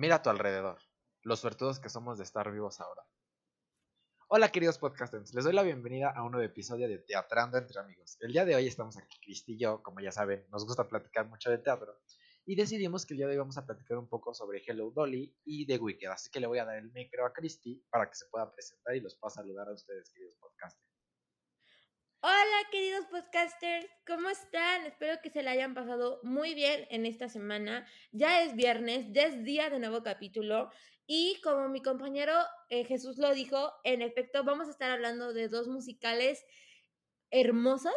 Mira a tu alrededor, los suertudos que somos de estar vivos ahora. Hola queridos podcasters, les doy la bienvenida a un nuevo episodio de Teatrando entre amigos. El día de hoy estamos aquí, Cristi y yo, como ya saben, nos gusta platicar mucho de teatro. Y decidimos que el día de hoy vamos a platicar un poco sobre Hello Dolly y The Wicked. Así que le voy a dar el micro a Cristi para que se pueda presentar y los pueda saludar a ustedes, queridos podcasters. Hola queridos podcasters, ¿cómo están? Espero que se la hayan pasado muy bien en esta semana. Ya es viernes, ya es día de nuevo capítulo y como mi compañero eh, Jesús lo dijo, en efecto vamos a estar hablando de dos musicales hermosos,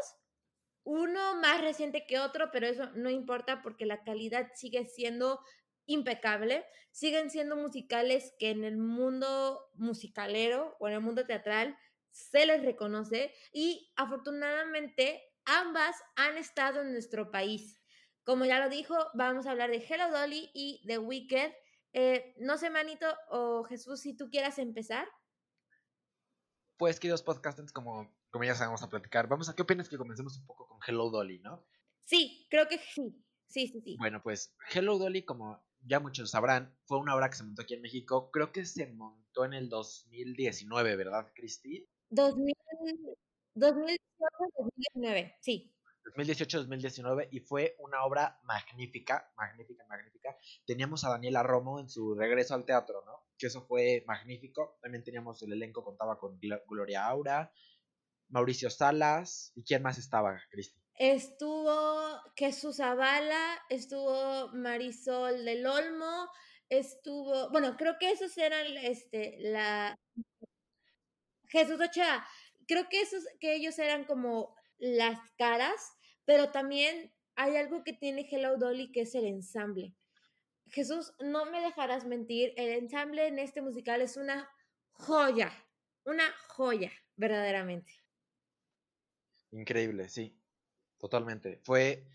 uno más reciente que otro, pero eso no importa porque la calidad sigue siendo impecable. Siguen siendo musicales que en el mundo musicalero o en el mundo teatral se les reconoce y afortunadamente ambas han estado en nuestro país. Como ya lo dijo, vamos a hablar de Hello Dolly y The Wicked. Eh, no sé, Manito o Jesús, si tú quieras empezar. Pues, queridos podcasters, como, como ya sabemos a platicar, vamos a qué opinas que comencemos un poco con Hello Dolly, ¿no? Sí, creo que sí. Sí, sí, sí. Bueno, pues Hello Dolly, como ya muchos sabrán, fue una obra que se montó aquí en México. Creo que se montó en el 2019, ¿verdad, Cristi? 2018-2019, sí. 2018-2019 y fue una obra magnífica, magnífica, magnífica. Teníamos a Daniela Romo en su regreso al teatro, ¿no? Que eso fue magnífico. También teníamos el elenco, contaba con Gloria Aura, Mauricio Salas. ¿Y quién más estaba, Cristi? Estuvo Jesús Zavala, estuvo Marisol del Olmo, estuvo, bueno, creo que esos eran este, la, Jesús Ochoa, creo que esos, que ellos eran como las caras, pero también hay algo que tiene Hello Dolly que es el ensamble. Jesús, no me dejarás mentir, el ensamble en este musical es una joya, una joya, verdaderamente. Increíble, sí, totalmente. Fue,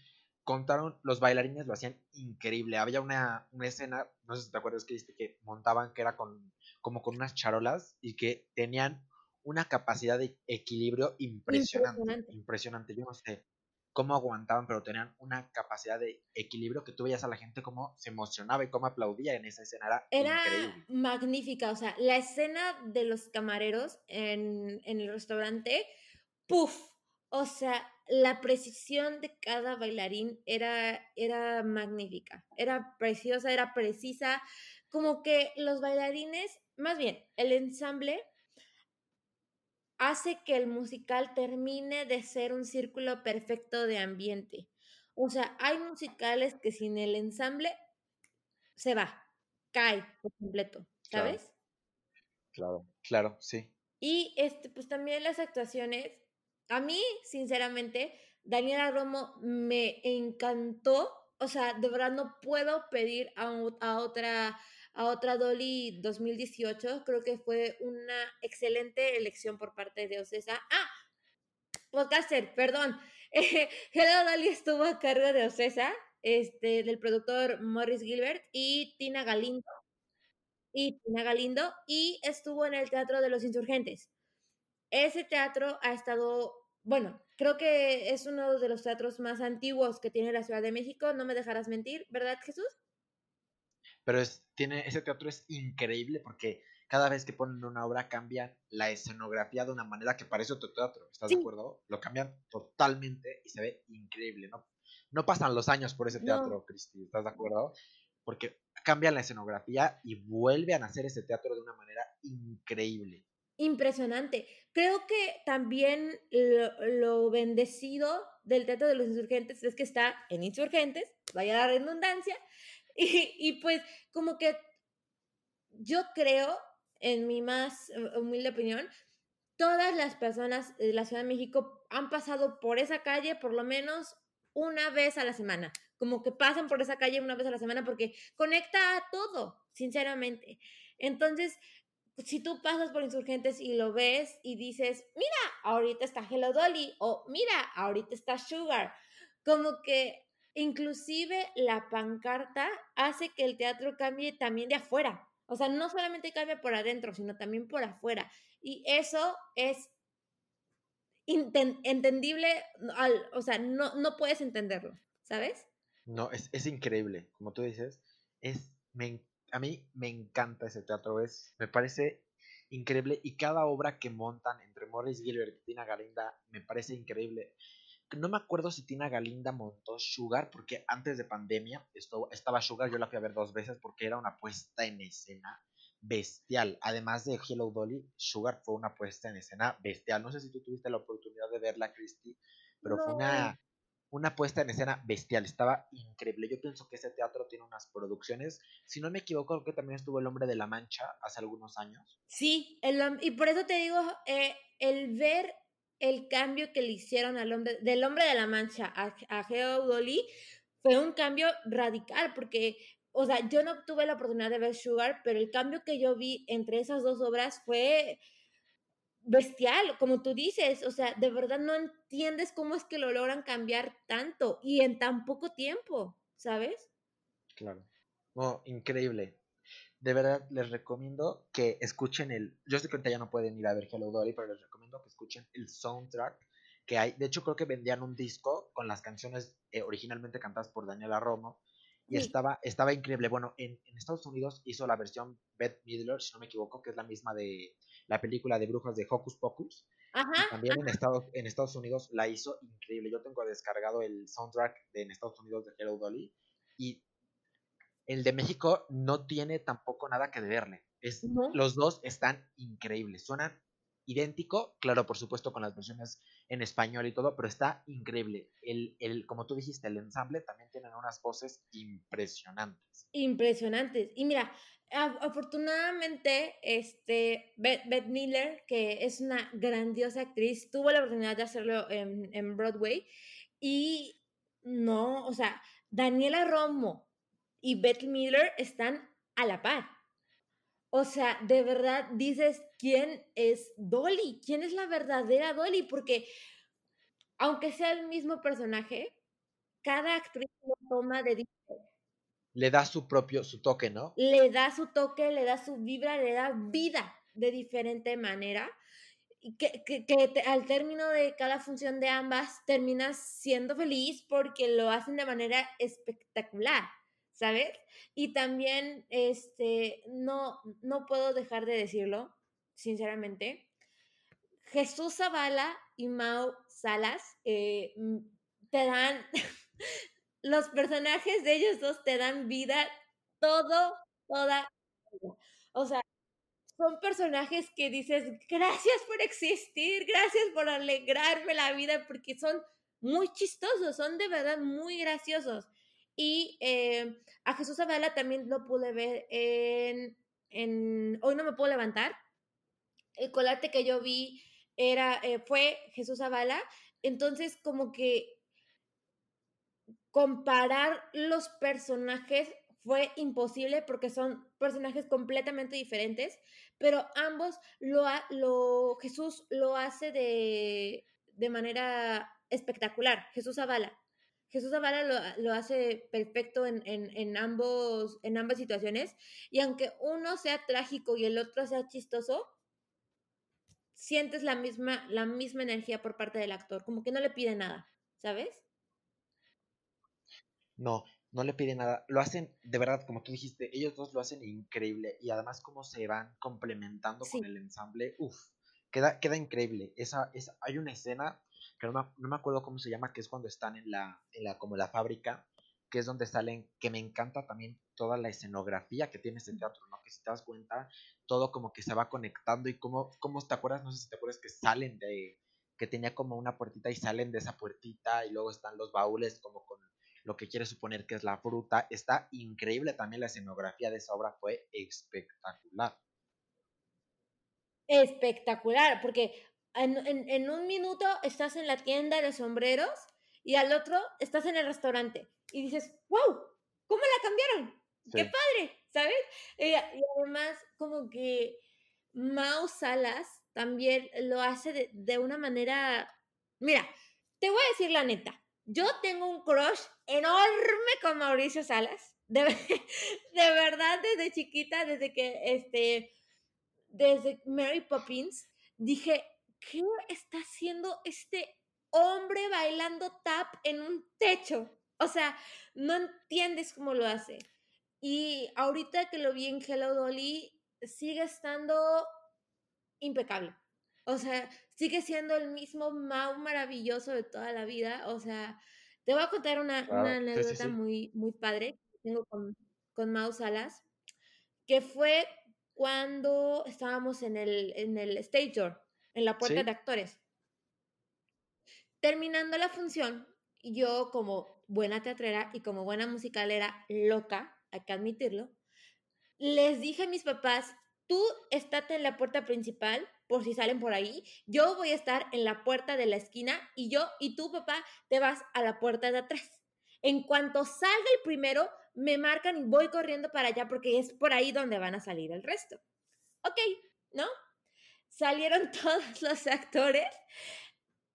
contaron, los bailarines lo hacían increíble. Había una, una escena, no sé si te acuerdas que que montaban que era con, como con unas charolas y que tenían una capacidad de equilibrio impresionante, impresionante. Yo no sé cómo aguantaban, pero tenían una capacidad de equilibrio que tú veías a la gente cómo se emocionaba y cómo aplaudía en esa escena. Era, magnífica. O sea, la escena de los camareros en, en el restaurante, ¡puf! O sea, la precisión de cada bailarín era, era magnífica, era preciosa, era precisa, como que los bailarines, más bien, el ensamble hace que el musical termine de ser un círculo perfecto de ambiente. O sea, hay musicales que sin el ensamble se va, cae por completo, ¿sabes? Claro, claro, sí. Y este, pues también las actuaciones, a mí, sinceramente, Daniela Romo me encantó. O sea, de verdad no puedo pedir a, otra a otra Dolly 2018. Creo que fue una excelente elección por parte de Ocesa. Ah, podcaster, perdón. Hello Dolly estuvo a cargo de Ocesa, este, del productor Morris Gilbert y Tina Galindo. Y Tina Galindo, y estuvo en el Teatro de los Insurgentes. Ese teatro ha estado, bueno, creo que es uno de los teatros más antiguos que tiene la Ciudad de México, no me dejarás mentir, ¿verdad, Jesús? Pero es, tiene, ese teatro es increíble porque cada vez que ponen una obra cambian la escenografía de una manera que parece otro teatro. ¿Estás de acuerdo? Lo cambian totalmente y se ve increíble, ¿no? No pasan los años por ese teatro, Cristi, ¿estás de acuerdo? Porque cambian la escenografía y vuelven a hacer ese teatro de una manera increíble. Impresionante. Creo que también lo, bendecido del Teatro de los Insurgentes es que está en Insurgentes, vaya la redundancia, Y, pues como que yo creo, en mi más humilde opinión, todas las personas de la Ciudad de México han pasado por esa calle por lo menos una vez a la semana. Como que pasan por esa calle una vez a la semana porque conecta a todo, sinceramente. Entonces, si tú pasas por insurgentes y lo ves y dices, mira, ahorita está Hello Dolly o mira, ahorita está Sugar, como que Inclusive la pancarta hace que el teatro cambie también de afuera. O sea, no solamente cambia por adentro, sino también por afuera. Y eso es entendible, o sea, no, no puedes entenderlo, ¿sabes? No, es, increíble, como tú dices. Es, a mí me encanta ese teatro, es, me parece increíble y cada obra que montan entre Morris Gilbert y Tina Galinda me parece increíble. No me acuerdo si Tina Galinda montó Sugar, porque antes de pandemia esto, estaba Sugar, yo la fui a ver dos veces porque era una puesta en escena bestial. Además de Hello Dolly, Sugar fue una puesta en escena bestial. No sé si tú tuviste la oportunidad de verla, Christy, pero fue una, una puesta en escena bestial. Estaba increíble. Yo pienso que ese teatro tiene unas producciones. Si no me equivoco, que también estuvo El Hombre de la Mancha hace algunos años. Sí, el, y por eso te digo, eh, el ver el cambio que le hicieron al hombre, del hombre de la mancha a, a Geo Dolly fue un cambio radical, porque, o sea, yo no tuve la oportunidad de ver Sugar, pero el cambio que yo vi entre esas dos obras fue bestial, como tú dices, o sea, de verdad no entiendes cómo es que lo logran cambiar tanto y en tan poco tiempo, ¿sabes? Claro. No, increíble de verdad les recomiendo que escuchen el. Yo sé que ahorita ya no pueden ir a ver Hello Dolly, pero les recomiendo que escuchen el soundtrack que hay. De hecho, creo que vendían un disco con las canciones eh, originalmente cantadas por Daniela Romo. Y estaba, estaba increíble. Bueno, en, Estados Unidos hizo la versión Beth Midler, si no me equivoco, que es la misma de la película de brujas de Hocus Pocus. Ajá, también En, Estados, en Estados Unidos la hizo increíble. Yo tengo descargado el soundtrack de en Estados Unidos de Hello Dolly. Y el de México no tiene tampoco nada que deberle. Es, Los dos están increíbles. Suenan idéntico, claro, por supuesto, con las versiones en español y todo, pero está increíble. El, el, como tú dijiste, el ensamble también tienen unas voces impresionantes. Impresionantes. Y mira, afortunadamente, este, Beth, Miller, que es una grandiosa actriz, tuvo la oportunidad de hacerlo en, en Broadway. Y no, o sea, Daniela Romo, y Beth Miller están a la par. O sea, de verdad dices, ¿quién es Dolly? ¿Quién es la verdadera Dolly? Porque aunque sea el mismo personaje, cada actriz lo toma de diferente. Le da su propio, su toque, ¿no? Le da su toque, le da su vibra, le da vida de diferente manera. Que, que al término de cada función de ambas terminas siendo feliz porque lo hacen de manera espectacular. ¿Sabes? Y también, este, no, no puedo dejar de decirlo, sinceramente. Jesús Zavala y Mau Salas eh, te dan, los personajes de ellos dos te dan vida todo, toda. O sea, son personajes que dices, gracias por existir, gracias por alegrarme la vida, porque son muy chistosos, son de verdad muy graciosos. Y eh, a Jesús Zavala también lo pude ver en, Hoy no me puedo levantar. El colate que yo vi era, eh, fue Jesús Zavala. Entonces, como que comparar los personajes fue imposible porque son personajes completamente diferentes, pero ambos lo, lo Jesús lo hace de, de manera espectacular, Jesús Zavala. Jesús Zavala lo, hace perfecto en, ambos, en ambas situaciones. Y aunque uno sea trágico y el otro sea chistoso, sientes la misma, la misma energía por parte del actor, como que no le pide nada, ¿sabes? No, no le pide nada. Lo hacen, de verdad, como tú dijiste, ellos dos lo hacen increíble. Y además, como se van complementando con el ensamble, uff, queda, queda increíble. Esa, esa, hay una escena que no me, acuerdo cómo se llama, que es cuando están en la, en la, como la fábrica, que es donde salen, que me encanta también toda la escenografía que tiene ese teatro, ¿no? Que si te das cuenta, todo como que se va conectando y cómo, cómo te acuerdas, no sé si te acuerdas que salen de, que tenía como una puertita y salen de esa puertita y luego están los baúles como con lo que quiere suponer que es la fruta. Está increíble también la escenografía de esa obra, fue espectacular. Espectacular, porque en, un minuto estás en la tienda de sombreros y al otro estás en el restaurante y dices, wow, ¿cómo la cambiaron? ¡Qué padre! ¿Sabes? Y, además, como que Mao Salas también lo hace de, una manera. Mira, te voy a decir la neta. Yo tengo un crush enorme con Mauricio Salas. De, de verdad, desde chiquita, desde que este. Desde Mary Poppins, dije, ¿qué está haciendo este hombre bailando tap en un techo? O sea, no entiendes cómo lo hace. Y ahorita que lo vi en Hello Dolly, sigue estando impecable. O sea, sigue siendo el mismo Mau maravilloso de toda la vida. O sea, te voy a contar una, anécdota Muy, muy padre que tengo con, con Mau Salas, que fue cuando estábamos en el, en el stage door, en la puerta de actores. Terminando la función, yo como buena teatrera y como buena musicalera loca, hay que admitirlo, les dije a mis papás, tú estate en la puerta principal por si salen por ahí, yo voy a estar en la puerta de la esquina y yo y tú papá te vas a la puerta de atrás. En cuanto salga el primero, me marcan y voy corriendo para allá porque es por ahí donde van a salir el resto. Ok, ¿no? Salieron todos los actores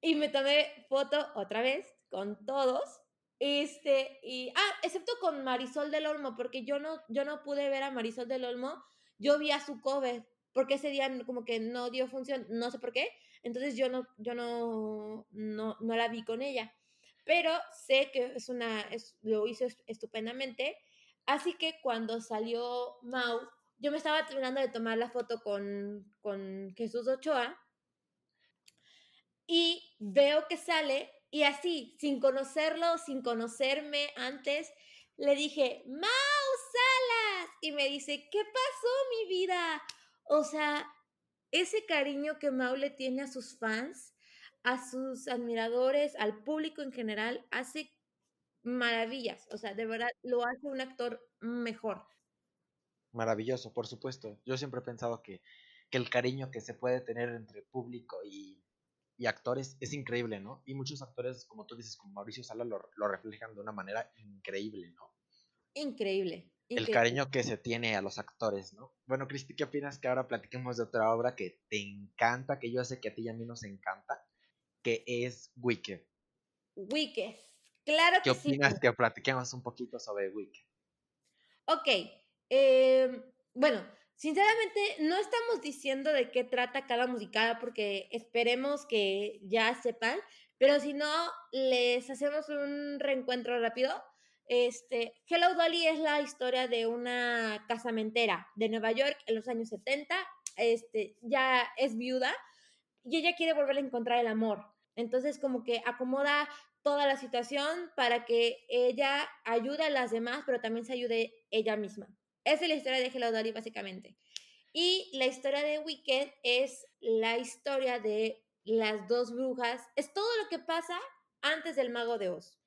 y me tomé foto otra vez con todos. Este, y, ah, excepto con Marisol del Olmo, porque yo no, yo no pude ver a Marisol del Olmo yo vi a su cover, porque ese día como que no dio función, no sé por qué, entonces yo no, yo no, no, no la vi con ella, pero sé que es una, es, lo hizo estupendamente, así que cuando salió Mau, yo me estaba terminando de tomar la foto con, con Jesús Ochoa, y veo que sale, y así, sin conocerlo, sin conocerme antes, le dije, Mau Salas. Y me dice, ¿qué pasó, mi vida? O sea, ese cariño que Mau le tiene a sus fans, a sus admiradores, al público en general, hace maravillas. O sea, de verdad, lo hace un actor mejor. Maravilloso, por supuesto. Yo siempre he pensado que, el cariño que se puede tener entre público y, actores es increíble, ¿no? Y muchos actores, como tú dices, como Mauricio Sala, lo, lo reflejan de una manera increíble, ¿no? Increíble. El cariño que se tiene a los actores, ¿no? Bueno, Cristi, ¿qué opinas que ahora platiquemos de otra obra que te encanta, que yo sé que a ti y a mí nos encanta, que es Wicked? Wicked, claro que sí. ¿Qué opinas que platiquemos un poquito sobre Wicked? Ok, em, bueno, sinceramente no estamos diciendo de qué trata cada musical porque esperemos que ya sepan, pero si no, les hacemos un reencuentro rápido este, Hello Dolly es la historia de una casamentera de Nueva York en los años 70. Este, ya es viuda y ella quiere volver a encontrar el amor. Entonces, como que acomoda toda la situación para que ella ayude a las demás, pero también se ayude ella misma. Esa es la historia de Hello Dolly, básicamente. Y la historia de Wicked es la historia de las dos brujas. Es todo lo que pasa antes del Mago de Oz.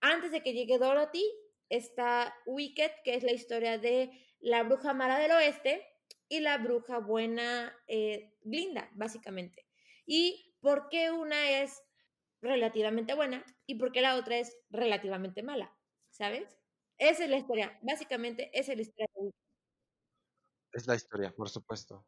Antes de que llegue Dorothy, está Wicked, que es la historia de la bruja mala del oeste y la bruja buena eh, Glinda, básicamente. Y por qué una es relativamente buena y por qué la otra es relativamente mala, ¿sabes? Esa es la historia, básicamente esa es la historia. Es la historia, por supuesto.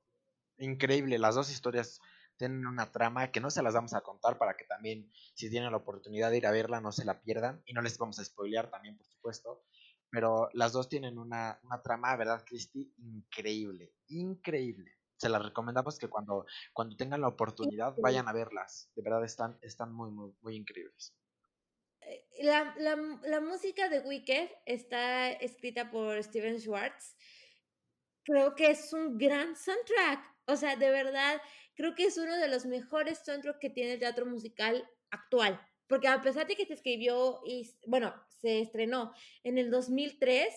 Increíble, las dos historias tienen una trama que no se las vamos a contar para que también, si tienen la oportunidad de ir a verla, no se la pierdan. Y no les vamos a spoilear también, por supuesto. Pero las dos tienen una, una trama, ¿verdad, Cristi? Increíble, increíble. Se las recomendamos que cuando, cuando tengan la oportunidad vayan a verlas. De verdad están, están muy, muy, muy increíbles. Eh, la, la, música de Wicked está escrita por Steven Schwartz. Creo que es un gran soundtrack. O sea, de verdad, creo que es uno de los mejores soundtracks que tiene el teatro musical actual. Porque a pesar de que se escribió y, bueno, se estrenó en el 2003,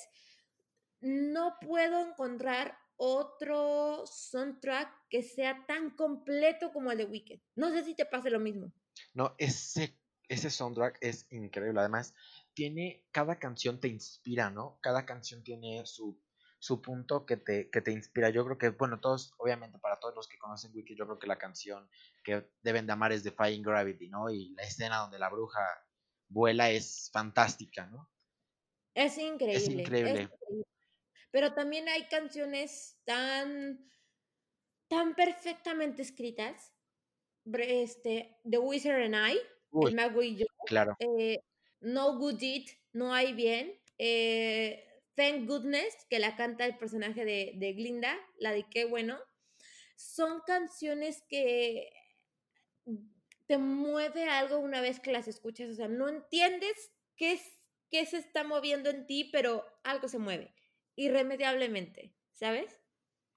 no puedo encontrar otro soundtrack que sea tan completo como el de Wicked. No sé si te pasa lo mismo. No, ese, ese soundtrack es increíble. Además, tiene, cada canción te inspira, ¿no? Cada canción tiene su su punto que te, que te inspira. Yo creo que, bueno, todos, obviamente para todos los que conocen Wiki, yo creo que la canción que deben de amar es de Flying Gravity, ¿no? Y la escena donde la bruja vuela es fantástica, ¿no? Es increíble. Es increíble. Pero también hay canciones tan, tan perfectamente escritas. Este, The Wizard and I, el mago y yo. Claro. Eh, no Good Deed, No Hay Bien. Eh, Thank Goodness, que la canta el personaje de, de Glinda, la de Qué bueno, son canciones que te mueve algo una vez que las escuchas, o sea, no entiendes qué, es, qué se está moviendo en ti, pero algo se mueve. irremediablemente, ¿sabes?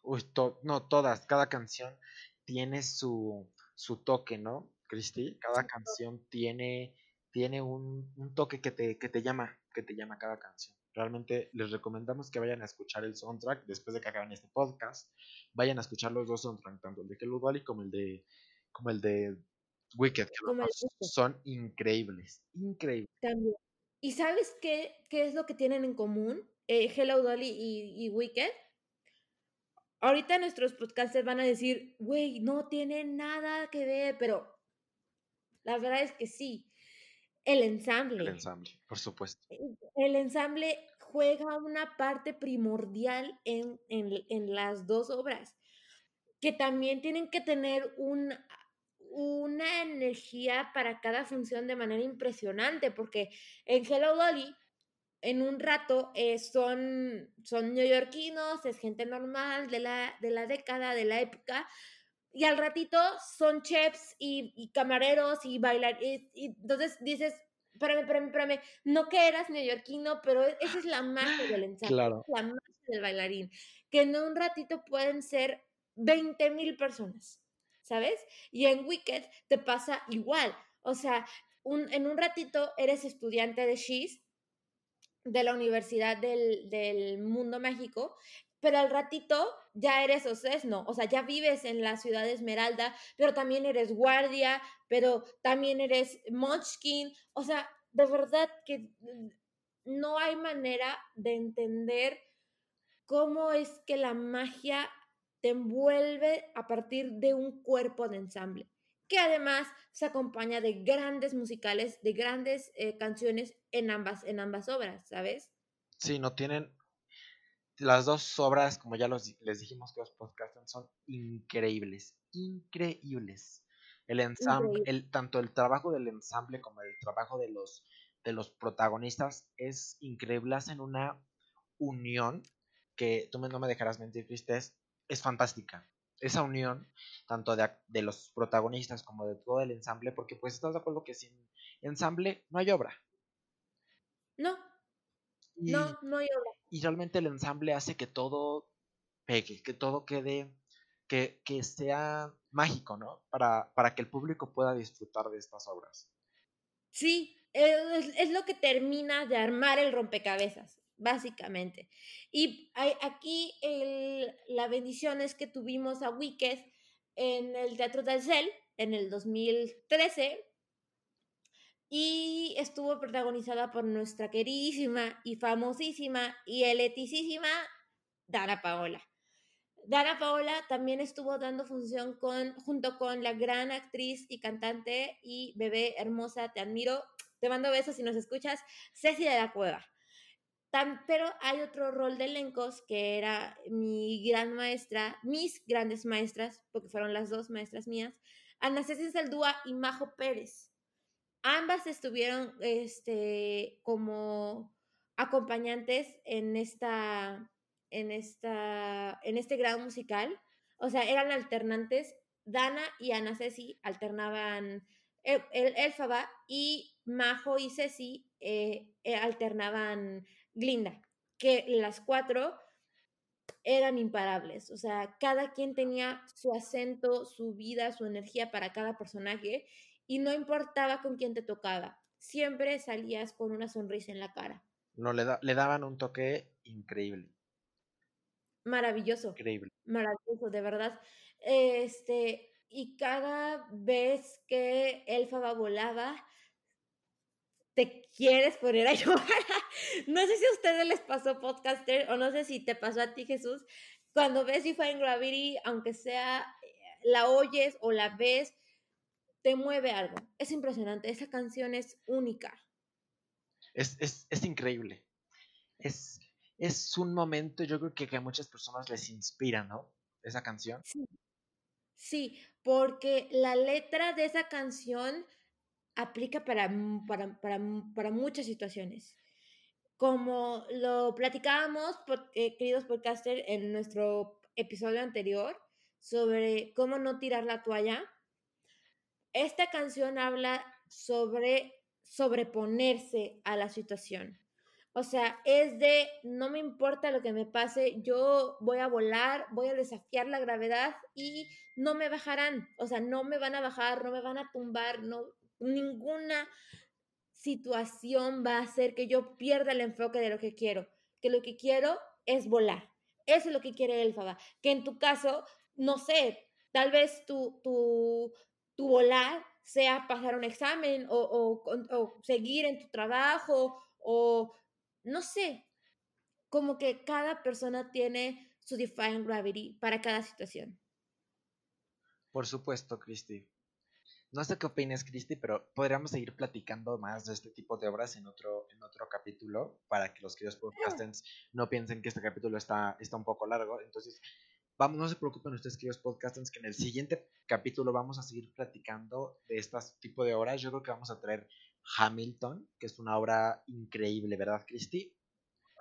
Uy, no, todas, cada canción tiene su, su toque, ¿no, Cristi? Cada canción tiene, tiene un, un toque que te, que te llama, que te llama cada canción. Realmente les recomendamos que vayan a escuchar el soundtrack después de que acaben este podcast. Vayan a escuchar los dos soundtracks, tanto el de Hello Dolly como el de como el de Wicked, que son increíbles, increíbles. También. ¿Y sabes qué, qué es lo que tienen en común eh, Hello Dolly y, y, Wicked? Ahorita nuestros podcasters van a decir, güey, no tiene nada que ver, pero la verdad es que sí. El ensamble. El ensamble, por supuesto. El ensamble juega una parte primordial en, en, las dos obras, que también tienen que tener un, una energía para cada función de manera impresionante, porque en Hello Dolly, en un rato eh, son, son neoyorquinos, es gente normal de la, de la década, de la época, y al ratito son chefs y, camareros y bailarines. Y, entonces dices, espérame, espérame, espérame, no que eras neoyorquino, pero e, esa es la magia del ensayo, claro. la magia del bailarín, que en un ratito pueden ser 20 mil personas, ¿sabes? Y en Wicked te pasa igual, o sea, un, en un ratito eres estudiante de She's, de la Universidad del, del Mundo Mágico, pero al ratito ya eres Ocesno, o sea, ya vives en la ciudad de Esmeralda, pero también eres guardia, pero también eres Munchkin, o sea, de verdad que no hay manera de entender cómo es que la magia te envuelve a partir de un cuerpo de ensamble, que además se acompaña de grandes musicales, de grandes eh, canciones en ambas, en ambas obras, ¿sabes? Sí, no tienen las dos obras, como ya les dijimos que los podcasts son increíbles, increíbles. El ensamble, el, tanto el trabajo del ensamble como el trabajo de los, de los protagonistas es increíble. Hacen una unión que tú no me dejarás mentir, Cristi, es, fantástica. Esa unión, tanto de, de, los protagonistas como de todo el ensamble, porque pues estás de acuerdo que sin ensamble no hay obra. No. no, no hay obra y realmente el ensamble hace que todo pegue, que todo quede, que, que sea mágico, ¿no? Para, para, que el público pueda disfrutar de estas obras. Sí, es, lo que termina de armar el rompecabezas, básicamente. Y hay, aquí la bendición es que tuvimos a Wicked en el Teatro del Cel en el 2013 y estuvo protagonizada por nuestra queridísima y famosísima y eleticísima Dana Paola. Dana Paola también estuvo dando función con, junto con la gran actriz y cantante y bebé hermosa, te admiro, te mando besos si nos escuchas, Ceci de la Cueva. pero hay otro rol de elencos que era mi gran maestra, mis grandes maestras, porque fueron las dos maestras mías, Ana Ceci Saldúa y Majo Pérez. Ambas estuvieron este, como acompañantes en esta, en esta, en este gran musical. O sea, eran alternantes. Dana y Ana Ceci alternaban el, Elfaba y Majo y Ceci eh, eh, alternaban Glinda, que las cuatro eran imparables. O sea, cada quien tenía su acento, su vida, su energía para cada personaje y no importaba con quién te tocaba, siempre salías con una sonrisa en la cara. No, le, le daban un toque increíble. Maravilloso. Increíble. Maravilloso, de verdad. Este, y cada vez que Elfaba volaba, te quieres poner a llorar. No sé si a ustedes les pasó, podcaster, o no sé si te pasó a ti, Jesús, cuando ves en Gravity, aunque sea eh, la oyes o la ves, te mueve algo. Es impresionante, esa canción es única. Es, increíble. Es, es un momento, yo creo que, a muchas personas les inspira, ¿no? Esa canción. Sí. sí, porque la letra de esa canción aplica para, para, para, muchas situaciones. Como lo platicábamos, eh, queridos podcasters, en nuestro episodio anterior sobre cómo no tirar la toalla, esta canción habla sobre sobreponerse a la situación. O sea, es de no me importa lo que me pase, yo voy a volar, voy a desafiar la gravedad y no me bajarán. O sea, no me van a bajar, no me van a tumbar, no ninguna situación va a hacer que yo pierda el enfoque de lo que quiero, que lo que quiero es volar. Eso es lo que quiere Elfaba. Que en tu caso, no sé, tal vez tu, tu, tu volar sea pasar un examen o, o, o seguir en tu trabajo o no sé, como que cada persona tiene su define gravity para cada situación. Por supuesto, Cristi. No sé qué opinas, Cristi, pero podríamos seguir platicando más de este tipo de obras en otro, en otro capítulo para que los queridos podcasters no piensen que este capítulo está, está un poco largo. Entonces, vamos, no se preocupen ustedes, queridos podcasters, que en el siguiente capítulo vamos a seguir platicando de este tipo de obras. Yo creo que vamos a traer Hamilton, que es una obra increíble, ¿verdad, Cristi?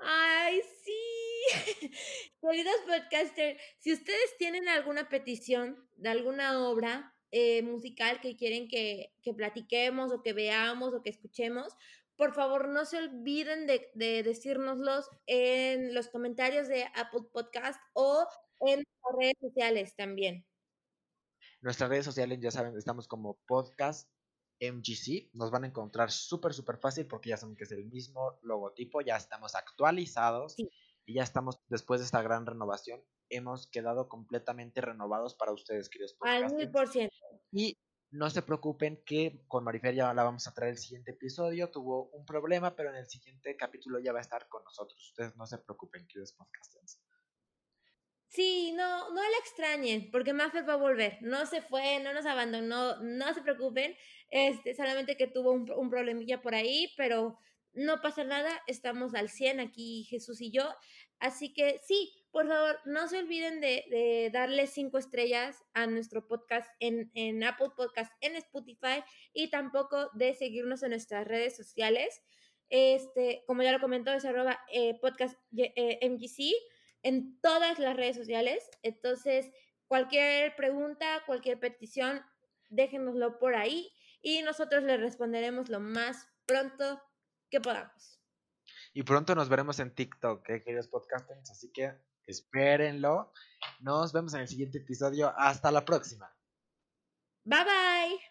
¡Ay, sí! Queridos podcasters, si ustedes tienen alguna petición de alguna obra eh, musical que quieren que, que, platiquemos o que veamos o que escuchemos, por favor no se olviden de, de decírnoslos en los comentarios de Apple Podcast o en las redes sociales también. Nuestras redes sociales, ya saben, estamos como podcast MGC. Nos van a encontrar súper, súper fácil porque ya saben que es el mismo logotipo, ya estamos actualizados y ya estamos, después de esta gran renovación, hemos quedado completamente renovados para ustedes, queridos Al mil por ciento. Y no se preocupen que con Marifer ya la vamos a traer el siguiente episodio. Tuvo un problema, pero en el siguiente capítulo ya va a estar con nosotros. Ustedes no se preocupen, queridos podcasters. Sí, no, no la extrañen, porque Maffer va a volver. No se fue, no nos abandonó, no se preocupen. Este, solamente que tuvo un, un problemilla por ahí, pero no pasa nada. Estamos al 100 aquí, Jesús y yo. Así que sí, por favor, no se olviden de, de darle cinco estrellas a nuestro podcast en, en, Apple Podcast, en Spotify y tampoco de seguirnos en nuestras redes sociales. Este, como ya lo comentó, es arroba eh, podcast eh, MGC en todas las redes sociales. Entonces, cualquier pregunta, cualquier petición, déjenoslo por ahí y nosotros le responderemos lo más pronto que podamos. Y pronto nos veremos en TikTok, ¿eh, queridos podcasters. Así que espérenlo. Nos vemos en el siguiente episodio. Hasta la próxima. Bye bye.